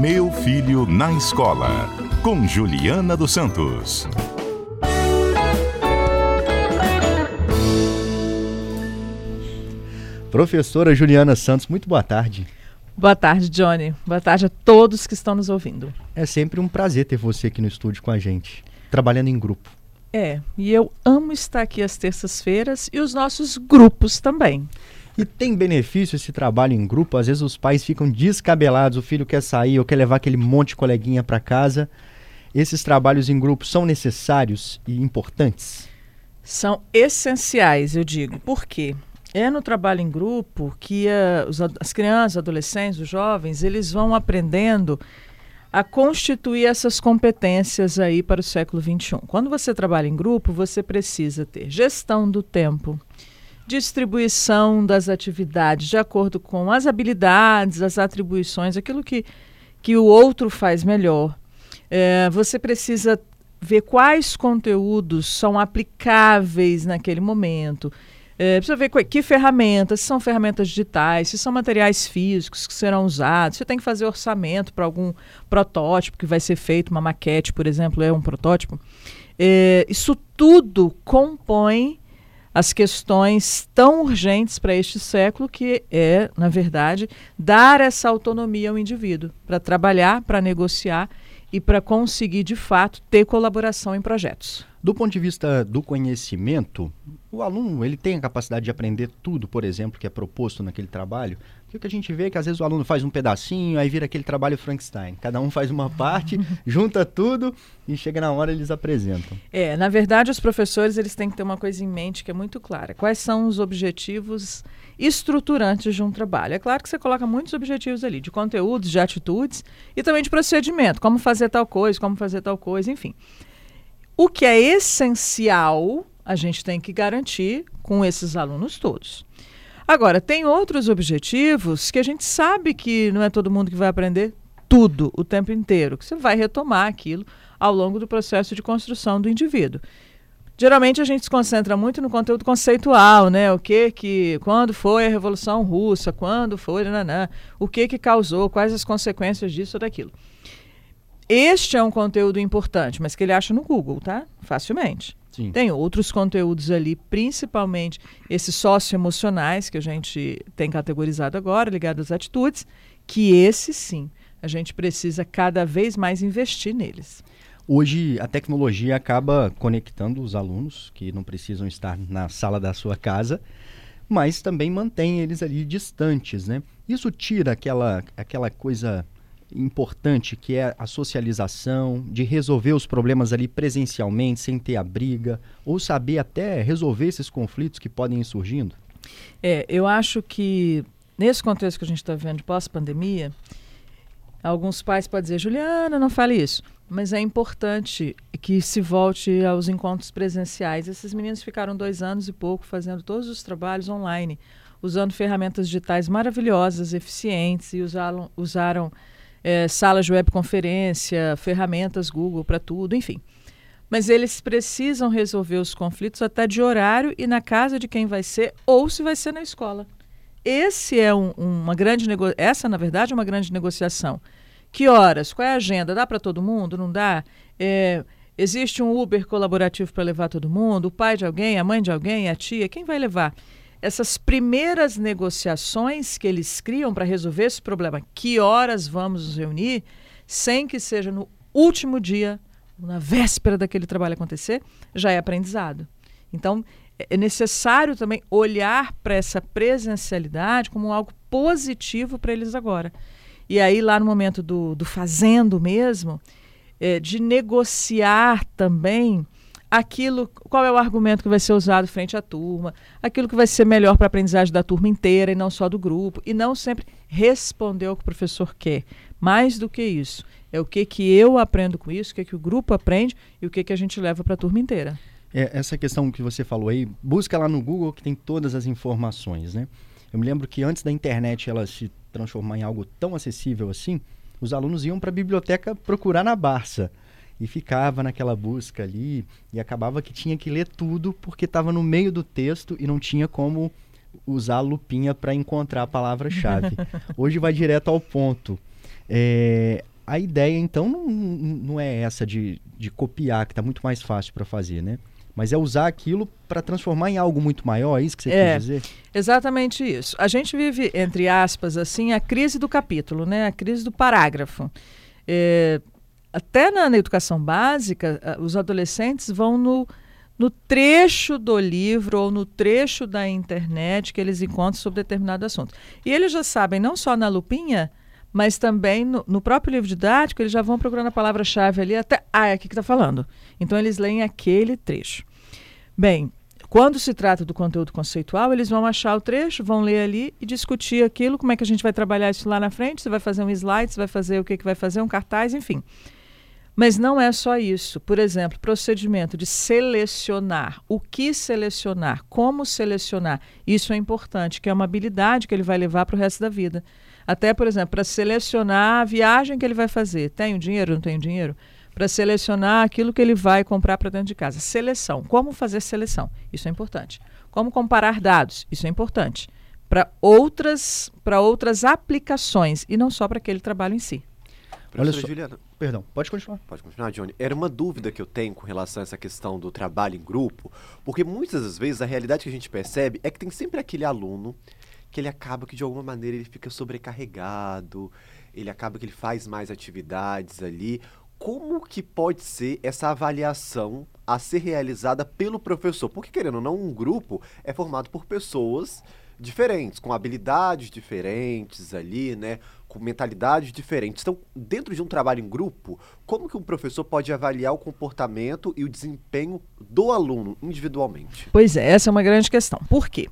Meu Filho na Escola, com Juliana dos Santos. Professora Juliana Santos, muito boa tarde. Boa tarde, Johnny. Boa tarde a todos que estão nos ouvindo. É sempre um prazer ter você aqui no estúdio com a gente, trabalhando em grupo. É, e eu amo estar aqui às terças-feiras e os nossos grupos também. E tem benefício esse trabalho em grupo? Às vezes os pais ficam descabelados, o filho quer sair ou quer levar aquele monte de coleguinha para casa. Esses trabalhos em grupo são necessários e importantes? São essenciais, eu digo. Por quê? É no trabalho em grupo que uh, os, as crianças, adolescentes, os jovens, eles vão aprendendo a constituir essas competências aí para o século XXI. Quando você trabalha em grupo, você precisa ter gestão do tempo, distribuição das atividades de acordo com as habilidades, as atribuições, aquilo que, que o outro faz melhor. É, você precisa ver quais conteúdos são aplicáveis naquele momento. É, precisa ver que ferramentas, se são ferramentas digitais, se são materiais físicos que serão usados, se tem que fazer orçamento para algum protótipo que vai ser feito, uma maquete, por exemplo, é um protótipo. É, isso tudo compõe as questões tão urgentes para este século, que é, na verdade, dar essa autonomia ao indivíduo para trabalhar, para negociar e para conseguir, de fato, ter colaboração em projetos. Do ponto de vista do conhecimento, o aluno ele tem a capacidade de aprender tudo, por exemplo, que é proposto naquele trabalho. O que a gente vê é que às vezes o aluno faz um pedacinho, aí vira aquele trabalho Frankenstein. Cada um faz uma parte, junta tudo e chega na hora eles apresentam. É, na verdade, os professores eles têm que ter uma coisa em mente que é muito clara. Quais são os objetivos estruturantes de um trabalho? É claro que você coloca muitos objetivos ali, de conteúdos, de atitudes e também de procedimento, como fazer tal coisa, como fazer tal coisa, enfim. O que é essencial a gente tem que garantir com esses alunos todos. Agora, tem outros objetivos que a gente sabe que não é todo mundo que vai aprender tudo o tempo inteiro, que você vai retomar aquilo ao longo do processo de construção do indivíduo. Geralmente a gente se concentra muito no conteúdo conceitual, né? O que que, quando foi a Revolução Russa, quando foi, nanã, o que que causou, quais as consequências disso ou daquilo. Este é um conteúdo importante, mas que ele acha no Google, tá? Facilmente. Sim. Tem outros conteúdos ali, principalmente esses socioemocionais que a gente tem categorizado agora, ligados às atitudes, que esses sim, a gente precisa cada vez mais investir neles. Hoje a tecnologia acaba conectando os alunos que não precisam estar na sala da sua casa, mas também mantém eles ali distantes, né? Isso tira aquela, aquela coisa importante que é a socialização, de resolver os problemas ali presencialmente, sem ter a briga, ou saber até resolver esses conflitos que podem ir surgindo? É, eu acho que nesse contexto que a gente está vendo de pós-pandemia, alguns pais podem dizer, Juliana, não fale isso. Mas é importante que se volte aos encontros presenciais. Esses meninos ficaram dois anos e pouco fazendo todos os trabalhos online, usando ferramentas digitais maravilhosas, eficientes, e usaram, usaram é, salas de webconferência, ferramentas Google para tudo, enfim. Mas eles precisam resolver os conflitos até de horário e na casa de quem vai ser ou se vai ser na escola. Esse é um, uma grande essa na verdade é uma grande negociação. Que horas? Qual é a agenda? Dá para todo mundo? Não dá? É, existe um Uber colaborativo para levar todo mundo? O pai de alguém, a mãe de alguém, a tia? Quem vai levar? Essas primeiras negociações que eles criam para resolver esse problema, que horas vamos nos reunir, sem que seja no último dia, na véspera daquele trabalho acontecer, já é aprendizado. Então, é necessário também olhar para essa presencialidade como algo positivo para eles agora. E aí, lá no momento do, do fazendo mesmo, é, de negociar também aquilo, qual é o argumento que vai ser usado frente à turma, aquilo que vai ser melhor para a aprendizagem da turma inteira e não só do grupo, e não sempre responder o que o professor quer. Mais do que isso, é o que, que eu aprendo com isso, o que, que o grupo aprende e o que, que a gente leva para a turma inteira. É, essa questão que você falou aí, busca lá no Google que tem todas as informações, né? Eu me lembro que antes da internet ela se transformar em algo tão acessível assim, os alunos iam para a biblioteca procurar na Barça e ficava naquela busca ali e acabava que tinha que ler tudo porque estava no meio do texto e não tinha como usar a lupinha para encontrar a palavra-chave. Hoje vai direto ao ponto. É, a ideia, então, não, não é essa de, de copiar, que está muito mais fácil para fazer, né? Mas é usar aquilo para transformar em algo muito maior, é isso que você é, quer dizer? Exatamente isso. A gente vive, entre aspas, assim, a crise do capítulo, né? a crise do parágrafo. É, até na, na, educação básica, os adolescentes vão no, no trecho do livro ou no trecho da internet que eles encontram sobre determinado assunto. E eles já sabem, não só na lupinha, mas também no, no, próprio livro didático, eles já vão procurando a palavra-chave ali até. Ah, é aqui que está falando. Então, eles leem aquele trecho. Bem, quando se trata do conteúdo conceitual, eles vão achar o trecho, vão ler ali e discutir aquilo, como é que a gente vai trabalhar isso lá na frente, você vai fazer um slide, você vai fazer o que, que vai fazer, um cartaz, enfim. Mas não é só isso. Por exemplo, procedimento de selecionar. O que selecionar? Como selecionar? Isso é importante, que é uma habilidade que ele vai levar para o resto da vida. Até, por exemplo, para selecionar a viagem que ele vai fazer. Tenho dinheiro, não tenho dinheiro? Para selecionar aquilo que ele vai comprar para dentro de casa. Seleção. Como fazer seleção? Isso é importante. Como comparar dados? Isso é importante. Para outras, outras aplicações e não só para aquele trabalho em si. Olha só. Juliana. Perdão, pode continuar. Pode continuar, Johnny. Era uma dúvida que eu tenho com relação a essa questão do trabalho em grupo, porque muitas das vezes a realidade que a gente percebe é que tem sempre aquele aluno que ele acaba que de alguma maneira ele fica sobrecarregado, ele acaba que ele faz mais atividades ali. Como que pode ser essa avaliação a ser realizada pelo professor? Porque, querendo ou não, um grupo é formado por pessoas diferentes, com habilidades diferentes ali, né? Com mentalidades diferentes. Então, dentro de um trabalho em grupo, como que um professor pode avaliar o comportamento e o desempenho do aluno individualmente? Pois é, essa é uma grande questão. Por quê?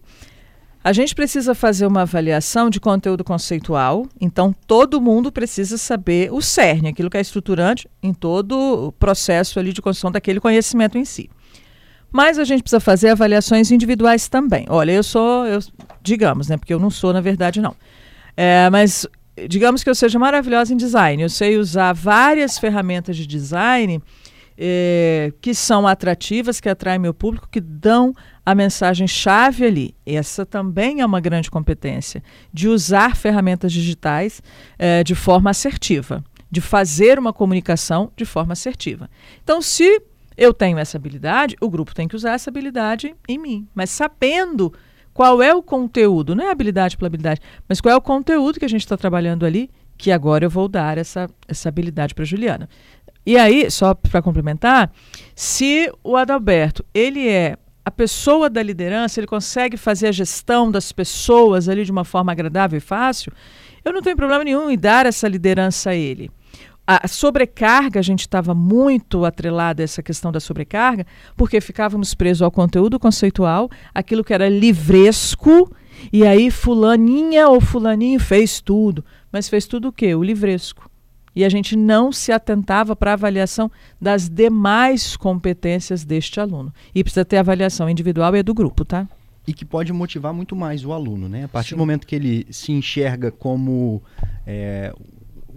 A gente precisa fazer uma avaliação de conteúdo conceitual, então todo mundo precisa saber o cerne, aquilo que é estruturante em todo o processo ali de construção daquele conhecimento em si. Mas a gente precisa fazer avaliações individuais também. Olha, eu sou, eu, digamos, né, porque eu não sou na verdade não. É, mas digamos que eu seja maravilhosa em design, eu sei usar várias ferramentas de design é, que são atrativas, que atraem meu público, que dão a mensagem-chave ali. Essa também é uma grande competência, de usar ferramentas digitais é, de forma assertiva, de fazer uma comunicação de forma assertiva. Então, se eu tenho essa habilidade, o grupo tem que usar essa habilidade em mim, mas sabendo qual é o conteúdo, não é habilidade pela habilidade, mas qual é o conteúdo que a gente está trabalhando ali, que agora eu vou dar essa, essa habilidade para Juliana. E aí, só para complementar, se o Adalberto ele é a pessoa da liderança, ele consegue fazer a gestão das pessoas ali de uma forma agradável e fácil, eu não tenho problema nenhum em dar essa liderança a ele. A sobrecarga, a gente estava muito atrelada a essa questão da sobrecarga, porque ficávamos presos ao conteúdo conceitual, aquilo que era livresco, e aí fulaninha ou fulaninho fez tudo. Mas fez tudo o quê? O livresco e a gente não se atentava para a avaliação das demais competências deste aluno. E precisa ter avaliação individual e do grupo, tá? E que pode motivar muito mais o aluno, né? A partir Sim. do momento que ele se enxerga como é,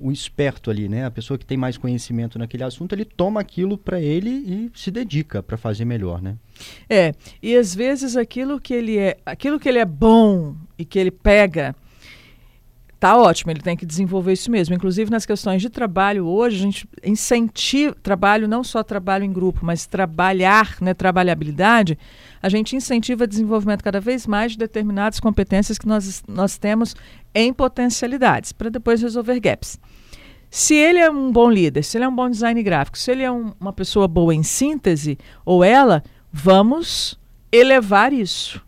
o esperto ali, né? A pessoa que tem mais conhecimento naquele assunto, ele toma aquilo para ele e se dedica para fazer melhor, né? É, e às vezes aquilo que ele é, aquilo que ele é bom e que ele pega Tá ótimo, ele tem que desenvolver isso mesmo. Inclusive nas questões de trabalho hoje, a gente incentiva trabalho, não só trabalho em grupo, mas trabalhar, né, trabalhabilidade, a gente incentiva o desenvolvimento cada vez mais de determinadas competências que nós, nós temos em potencialidades, para depois resolver gaps. Se ele é um bom líder, se ele é um bom design gráfico, se ele é um, uma pessoa boa em síntese, ou ela, vamos elevar isso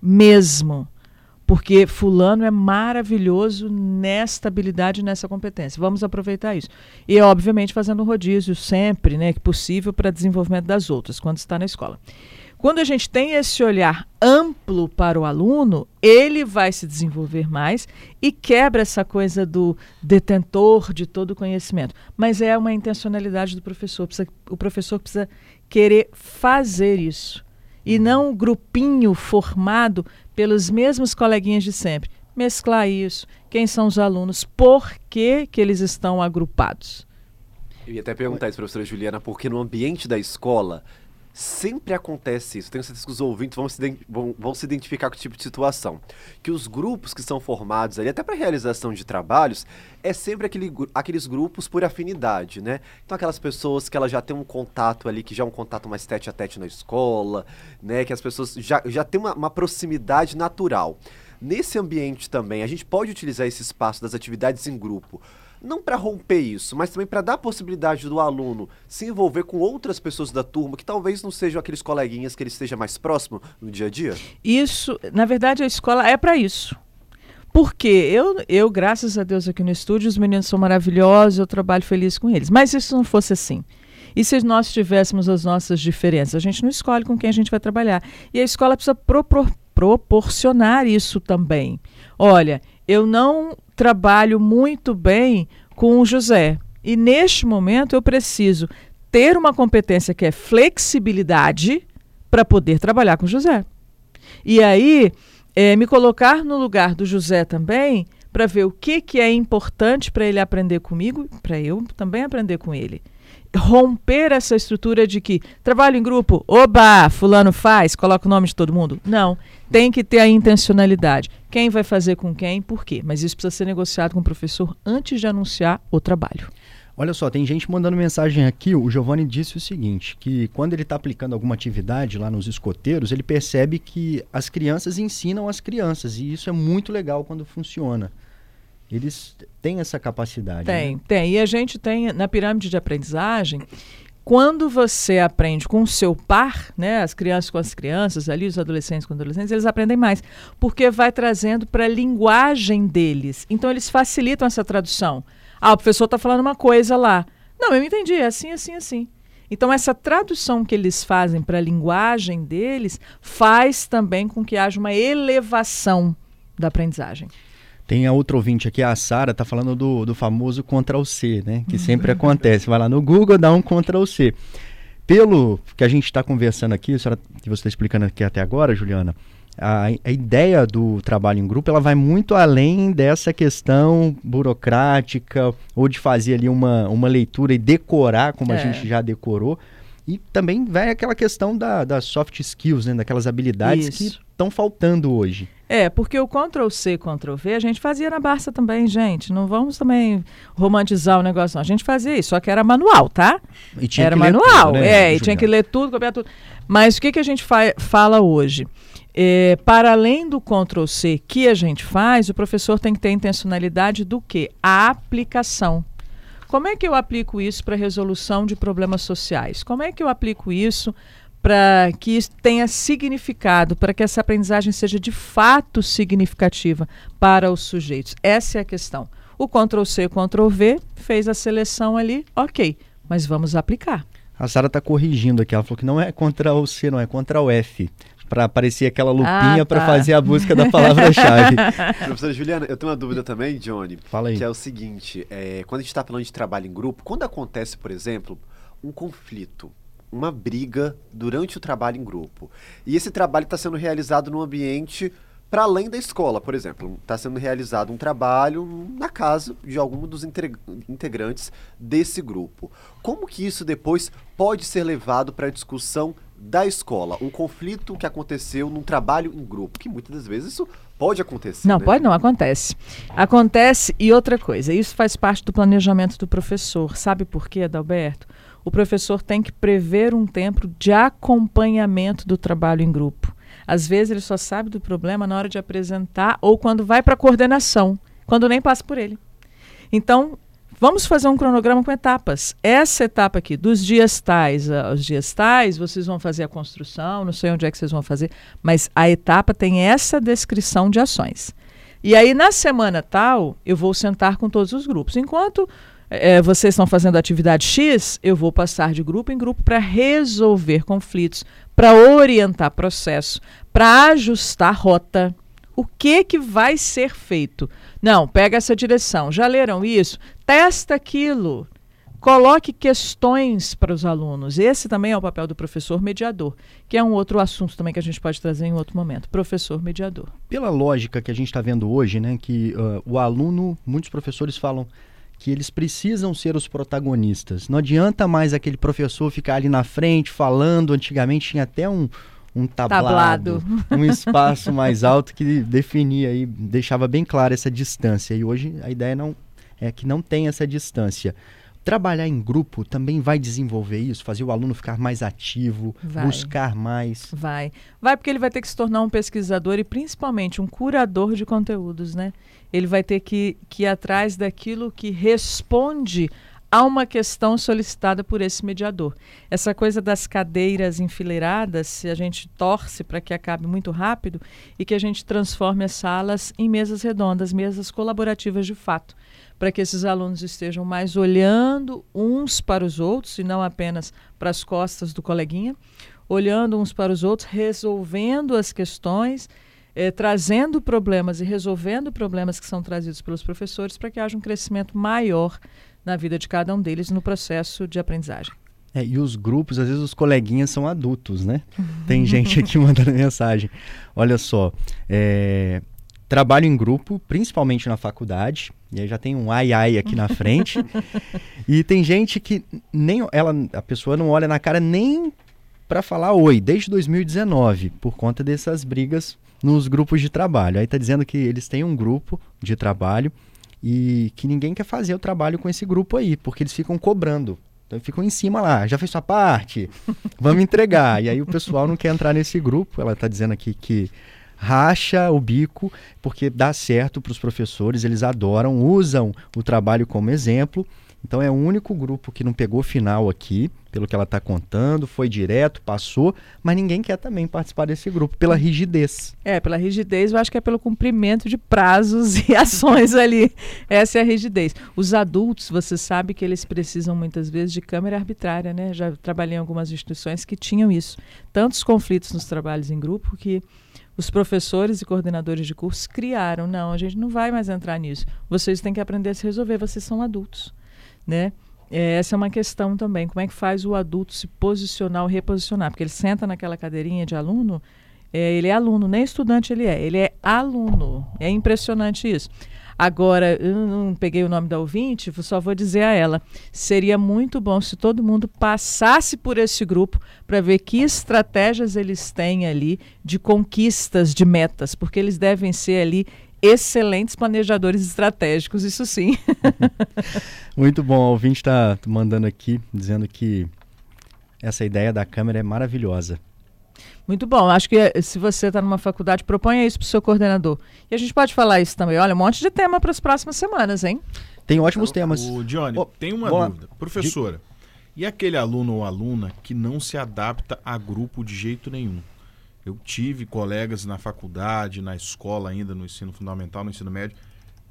mesmo porque fulano é maravilhoso nesta habilidade, nessa competência. Vamos aproveitar isso. E, obviamente, fazendo um rodízio sempre, né, que possível, para desenvolvimento das outras, quando está na escola. Quando a gente tem esse olhar amplo para o aluno, ele vai se desenvolver mais e quebra essa coisa do detentor de todo o conhecimento. Mas é uma intencionalidade do professor. Precisa, o professor precisa querer fazer isso. E não um grupinho formado pelos mesmos coleguinhas de sempre. Mesclar isso, quem são os alunos, por que, que eles estão agrupados. Eu ia até perguntar isso, professora Juliana, porque no ambiente da escola sempre acontece isso. Tenho certeza que os ouvintes vão se, vão, vão se identificar com esse tipo de situação. Que os grupos que são formados ali, até para realização de trabalhos, é sempre aquele, aqueles grupos por afinidade, né? Então aquelas pessoas que elas já têm um contato ali, que já é um contato mais tete a tete na escola, né? Que as pessoas já, já têm uma, uma proximidade natural. Nesse ambiente também, a gente pode utilizar esse espaço das atividades em grupo não para romper isso, mas também para dar a possibilidade do aluno se envolver com outras pessoas da turma que talvez não sejam aqueles coleguinhas que ele esteja mais próximo no dia a dia? Isso, na verdade, a escola é para isso. Porque eu, eu, graças a Deus, aqui no estúdio, os meninos são maravilhosos, eu trabalho feliz com eles. Mas se isso não fosse assim? E se nós tivéssemos as nossas diferenças? A gente não escolhe com quem a gente vai trabalhar. E a escola precisa propor, proporcionar isso também. Olha, eu não trabalho muito bem com o José. E neste momento eu preciso ter uma competência que é flexibilidade para poder trabalhar com o José. E aí, é, me colocar no lugar do José também para ver o que, que é importante para ele aprender comigo, para eu também aprender com ele romper essa estrutura de que trabalho em grupo, oba, fulano faz, coloca o nome de todo mundo. Não, tem que ter a intencionalidade. Quem vai fazer com quem, por quê? Mas isso precisa ser negociado com o professor antes de anunciar o trabalho. Olha só, tem gente mandando mensagem aqui. O Giovanni disse o seguinte: que quando ele está aplicando alguma atividade lá nos escoteiros, ele percebe que as crianças ensinam as crianças. E isso é muito legal quando funciona. Eles têm essa capacidade. Tem, né? tem. E a gente tem, na pirâmide de aprendizagem, quando você aprende com o seu par, né, as crianças com as crianças, ali os adolescentes com os adolescentes, eles aprendem mais, porque vai trazendo para a linguagem deles. Então eles facilitam essa tradução. Ah, o professor está falando uma coisa lá. Não, eu entendi, é assim, assim, assim. Então essa tradução que eles fazem para a linguagem deles faz também com que haja uma elevação da aprendizagem. Tem a outra ouvinte aqui, a Sara, tá falando do, do famoso Ctrl C, né? Que sempre acontece. Vai lá no Google, dá um Ctrl C. Pelo que a gente está conversando aqui, senhora, que você está explicando aqui até agora, Juliana, a, a, ideia do trabalho em grupo ela vai muito além dessa questão burocrática ou de fazer ali uma, uma leitura e decorar como é. a gente já decorou. E também vai aquela questão da, das soft skills, né? daquelas habilidades Isso. que estão faltando hoje. É, porque o Ctrl C, Ctrl V a gente fazia na Barça também, gente. Não vamos também romantizar o negócio, não. A gente fazia isso, só que era manual, tá? E tinha era que manual, tudo, né, é, e tinha que ler tudo, copiar tudo. Mas o que, que a gente fa fala hoje? É, para além do Ctrl C que a gente faz, o professor tem que ter intencionalidade do que? A aplicação. Como é que eu aplico isso para resolução de problemas sociais? Como é que eu aplico isso para que isso tenha significado, para que essa aprendizagem seja de fato significativa para os sujeitos. Essa é a questão. O Ctrl C, Ctrl V fez a seleção ali, ok, mas vamos aplicar. A Sara está corrigindo aqui, ela falou que não é Ctrl C, não é Ctrl F para aparecer aquela lupinha ah, tá. para fazer a busca da palavra-chave. Professora Juliana, eu tenho uma dúvida também, Johnny. Fala aí. Que é o seguinte: é, quando a gente está falando de trabalho em grupo, quando acontece, por exemplo, um conflito uma briga durante o trabalho em grupo. E esse trabalho está sendo realizado num ambiente para além da escola, por exemplo. Está sendo realizado um trabalho na casa de algum dos integrantes desse grupo. Como que isso depois pode ser levado para a discussão da escola? Um conflito que aconteceu num trabalho em grupo, que muitas das vezes isso pode acontecer. Não, né? pode não, acontece. Acontece e outra coisa, isso faz parte do planejamento do professor. Sabe por quê, Adalberto? O professor tem que prever um tempo de acompanhamento do trabalho em grupo. Às vezes ele só sabe do problema na hora de apresentar ou quando vai para a coordenação, quando nem passa por ele. Então, vamos fazer um cronograma com etapas. Essa etapa aqui, dos dias tais aos dias tais, vocês vão fazer a construção, não sei onde é que vocês vão fazer, mas a etapa tem essa descrição de ações. E aí, na semana tal, eu vou sentar com todos os grupos. Enquanto é, vocês estão fazendo atividade X, eu vou passar de grupo em grupo para resolver conflitos, para orientar processo, para ajustar rota. O que que vai ser feito? Não, pega essa direção. Já leram isso? Testa aquilo. Coloque questões para os alunos. Esse também é o papel do professor mediador, que é um outro assunto também que a gente pode trazer em outro momento. Professor mediador. Pela lógica que a gente está vendo hoje, né, que uh, o aluno, muitos professores falam que eles precisam ser os protagonistas. Não adianta mais aquele professor ficar ali na frente falando. Antigamente tinha até um, um tablado, tablado. um espaço mais alto que definia e deixava bem clara essa distância. E hoje a ideia não é que não tem essa distância. Trabalhar em grupo também vai desenvolver isso, fazer o aluno ficar mais ativo, vai. buscar mais. Vai. Vai porque ele vai ter que se tornar um pesquisador e principalmente um curador de conteúdos, né? Ele vai ter que, que ir atrás daquilo que responde a uma questão solicitada por esse mediador. Essa coisa das cadeiras enfileiradas, se a gente torce para que acabe muito rápido e que a gente transforme as salas em mesas redondas, mesas colaborativas de fato para que esses alunos estejam mais olhando uns para os outros e não apenas para as costas do coleguinha, olhando uns para os outros, resolvendo as questões, eh, trazendo problemas e resolvendo problemas que são trazidos pelos professores para que haja um crescimento maior na vida de cada um deles no processo de aprendizagem. É, e os grupos, às vezes os coleguinhas são adultos, né? Tem gente aqui mandando mensagem. Olha só, é, trabalho em grupo, principalmente na faculdade. E aí já tem um ai ai aqui na frente. e tem gente que nem ela, a pessoa não olha na cara nem para falar oi, desde 2019, por conta dessas brigas nos grupos de trabalho. Aí tá dizendo que eles têm um grupo de trabalho e que ninguém quer fazer o trabalho com esse grupo aí, porque eles ficam cobrando. Então ficam em cima lá, já fez sua parte, vamos entregar. e aí o pessoal não quer entrar nesse grupo. Ela está dizendo aqui que racha o bico, porque dá certo para os professores, eles adoram, usam o trabalho como exemplo. Então é o único grupo que não pegou final aqui, pelo que ela está contando, foi direto, passou, mas ninguém quer também participar desse grupo, pela rigidez. É, pela rigidez, eu acho que é pelo cumprimento de prazos e ações ali. Essa é a rigidez. Os adultos, você sabe que eles precisam muitas vezes de câmera arbitrária, né? Já trabalhei em algumas instituições que tinham isso. Tantos conflitos nos trabalhos em grupo que os professores e coordenadores de curso criaram. Não, a gente não vai mais entrar nisso. Vocês têm que aprender a se resolver, vocês são adultos, né? É, essa é uma questão também. Como é que faz o adulto se posicionar ou reposicionar? Porque ele senta naquela cadeirinha de aluno, é, ele é aluno, nem estudante ele é, ele é aluno. É impressionante isso. Agora, eu não peguei o nome da ouvinte, só vou dizer a ela: seria muito bom se todo mundo passasse por esse grupo para ver que estratégias eles têm ali de conquistas de metas, porque eles devem ser ali excelentes planejadores estratégicos, isso sim. muito bom, o ouvinte está mandando aqui, dizendo que essa ideia da câmera é maravilhosa. Muito bom. Acho que eh, se você está numa faculdade, proponha isso para o seu coordenador. E a gente pode falar isso também. Olha, um monte de tema para as próximas semanas, hein? Tem ótimos temas. O Johnny, oh, tem uma dúvida. Professora, de... e aquele aluno ou aluna que não se adapta a grupo de jeito nenhum? Eu tive colegas na faculdade, na escola ainda, no ensino fundamental, no ensino médio,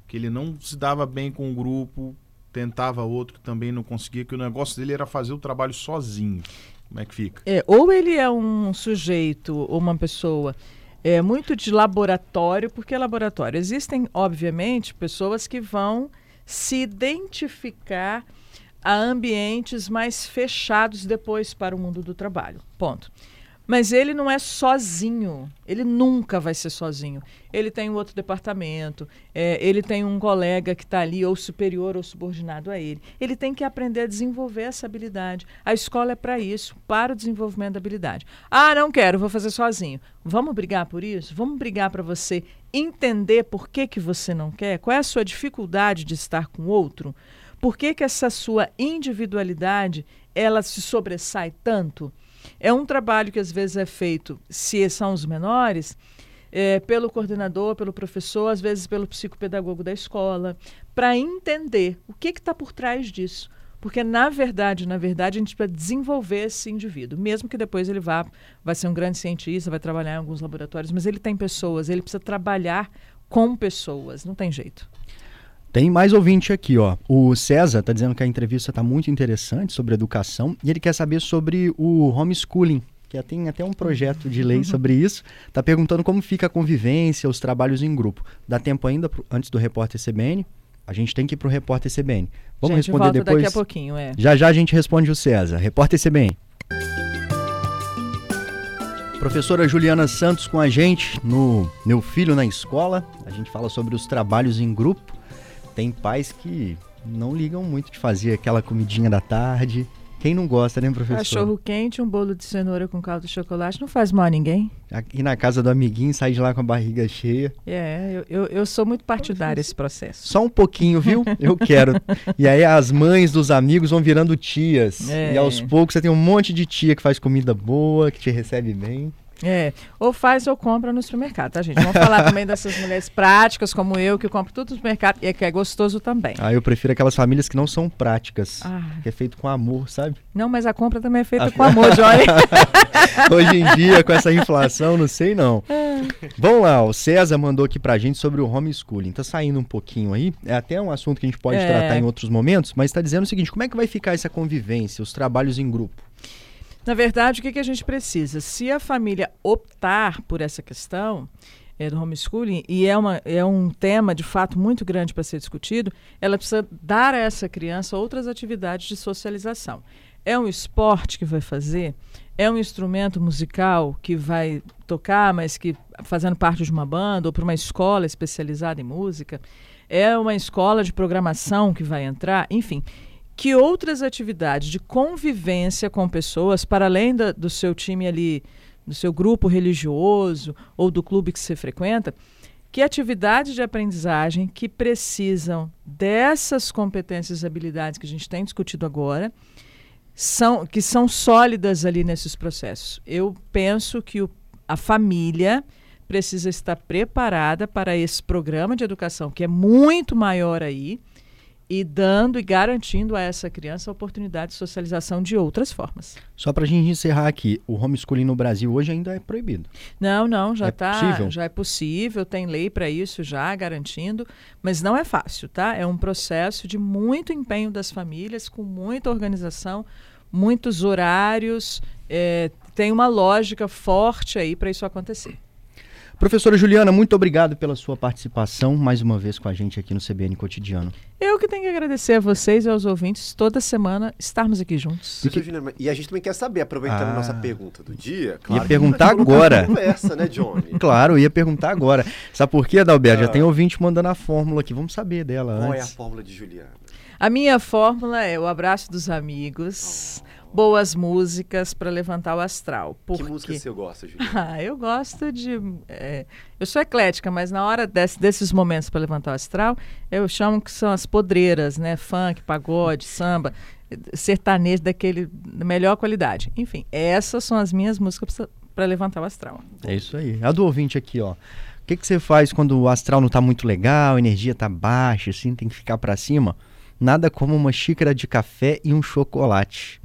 que ele não se dava bem com o grupo, tentava outro, também não conseguia, que o negócio dele era fazer o trabalho sozinho. Como é que fica? É, ou ele é um sujeito ou uma pessoa é, muito de laboratório, porque é laboratório. Existem, obviamente, pessoas que vão se identificar a ambientes mais fechados depois para o mundo do trabalho. Ponto. Mas ele não é sozinho. Ele nunca vai ser sozinho. Ele tem um outro departamento, é, ele tem um colega que está ali, ou superior ou subordinado a ele. Ele tem que aprender a desenvolver essa habilidade. A escola é para isso, para o desenvolvimento da habilidade. Ah, não quero, vou fazer sozinho. Vamos brigar por isso? Vamos brigar para você entender por que, que você não quer? Qual é a sua dificuldade de estar com outro? Por que, que essa sua individualidade ela se sobressai tanto? É um trabalho que às vezes é feito, se são os menores, é, pelo coordenador, pelo professor, às vezes pelo psicopedagogo da escola, para entender o que está por trás disso. Porque, na verdade, na verdade, a gente precisa desenvolver esse indivíduo, mesmo que depois ele vá, vai ser um grande cientista, vai trabalhar em alguns laboratórios, mas ele tem pessoas, ele precisa trabalhar com pessoas, não tem jeito. Tem mais ouvinte aqui, ó. O César está dizendo que a entrevista está muito interessante sobre educação e ele quer saber sobre o homeschooling, que tem até um projeto de lei sobre isso. Está perguntando como fica a convivência, os trabalhos em grupo. Dá tempo ainda pro, antes do repórter CBN? A gente tem que ir para o repórter CBN. Vamos gente, responder depois. Daqui a pouquinho, é. Já já a gente responde o César. Repórter CBN. Professora Juliana Santos com a gente no Meu Filho na Escola. A gente fala sobre os trabalhos em grupo tem pais que não ligam muito de fazer aquela comidinha da tarde. Quem não gosta, né, professor? Cachorro quente, um bolo de cenoura com caldo de chocolate não faz mal a ninguém. Aqui na casa do amiguinho, sai de lá com a barriga cheia. É, eu, eu, eu sou muito partidária esse processo. Só um pouquinho, viu? Eu quero. e aí as mães dos amigos vão virando tias. É. E aos poucos você tem um monte de tia que faz comida boa, que te recebe bem. É, ou faz ou compra no supermercado, tá, gente? Vamos falar também dessas mulheres práticas como eu, que compro tudo no supermercado e é que é gostoso também. Ah, eu prefiro aquelas famílias que não são práticas. Ah. Que é feito com amor, sabe? Não, mas a compra também é feita Ah, com amor, Johnny. Hoje em dia, com essa inflação, não sei não. Vamos lá, o César mandou aqui pra gente sobre o homeschooling. Tá saindo um pouquinho aí, é até um assunto que a gente pode É. tratar em outros momentos, mas tá dizendo o seguinte, como é que vai ficar essa convivência, os trabalhos em grupo? Na verdade, o que, que a gente precisa? Se a família optar por essa questão é, do homeschooling, e é, uma, é um tema de fato muito grande para ser discutido, ela precisa dar a essa criança outras atividades de socialização. É um esporte que vai fazer? É um instrumento musical que vai tocar, mas que fazendo parte de uma banda ou para uma escola especializada em música? É uma escola de programação que vai entrar? Enfim, que outras atividades de convivência com pessoas, para além da- do seu time ali, do seu grupo religioso ou do clube que você frequenta, que atividades de aprendizagem que precisam dessas competências e habilidades que a gente tem discutido agora, são, que são sólidas ali nesses processos. Eu penso que o- a família precisa estar preparada para esse programa de educação, que é muito maior aí, e dando e garantindo a essa criança a oportunidade de socialização de outras formas. Só pra gente encerrar aqui, o homeschooling no Brasil hoje ainda é proibido. Não, não, já É tá, possível? já é possível, tem lei para isso já garantindo, mas não é fácil, tá? É um processo de muito empenho das famílias, com muita organização, muitos horários, é, tem uma lógica forte aí para isso acontecer. Professora Juliana, muito obrigado pela sua participação mais uma vez com a gente aqui no CBN Cotidiano. Eu que tenho que agradecer a vocês e aos ouvintes toda semana estarmos aqui juntos. Professor Juliano, E a gente também quer saber, aproveitando Ah. a nossa pergunta do dia, claro, que perguntar a gente vai colocar agora. Conversa, né, Johnny? Claro, eu ia perguntar agora. Sabe por quê, Adalberto? Já Ah. tem ouvinte mandando a fórmula aqui. Vamos saber dela Qual é a antes. fórmula de Juliana? A minha fórmula é o abraço dos amigos, boas músicas para levantar o astral. Por Que música você gosta, Juliana? Ah, eu gosto de. é, eu sou eclética, mas na hora desse- desses momentos para levantar o astral, eu chamo que são as podreiras, né? Funk, pagode, samba, sertanejo daquele da melhor qualidade. Enfim, essas são as minhas músicas para levantar o astral. É isso aí. A do ouvinte aqui, ó. O que, que você faz quando o astral não tá muito legal, a energia tá baixa, assim, tem que ficar pra cima? Nada como uma xícara de café e um chocolate.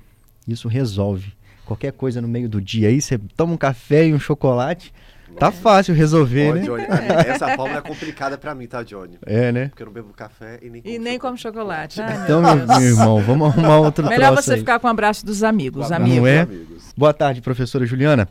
Isso resolve. Qualquer coisa no meio do dia aí, você toma um café e um chocolate, tá fácil resolver, Ó, né? Johnny, essa fórmula é complicada pra mim, tá, Johnny? É, né? Porque eu não bebo café e nem E nem como chocolate. Meu Então, meu, meu irmão, vamos arrumar outro Melhor troço você aí. ficar com o abraço dos amigos. Não amigos. é? amigos. Boa tarde, professora Juliana.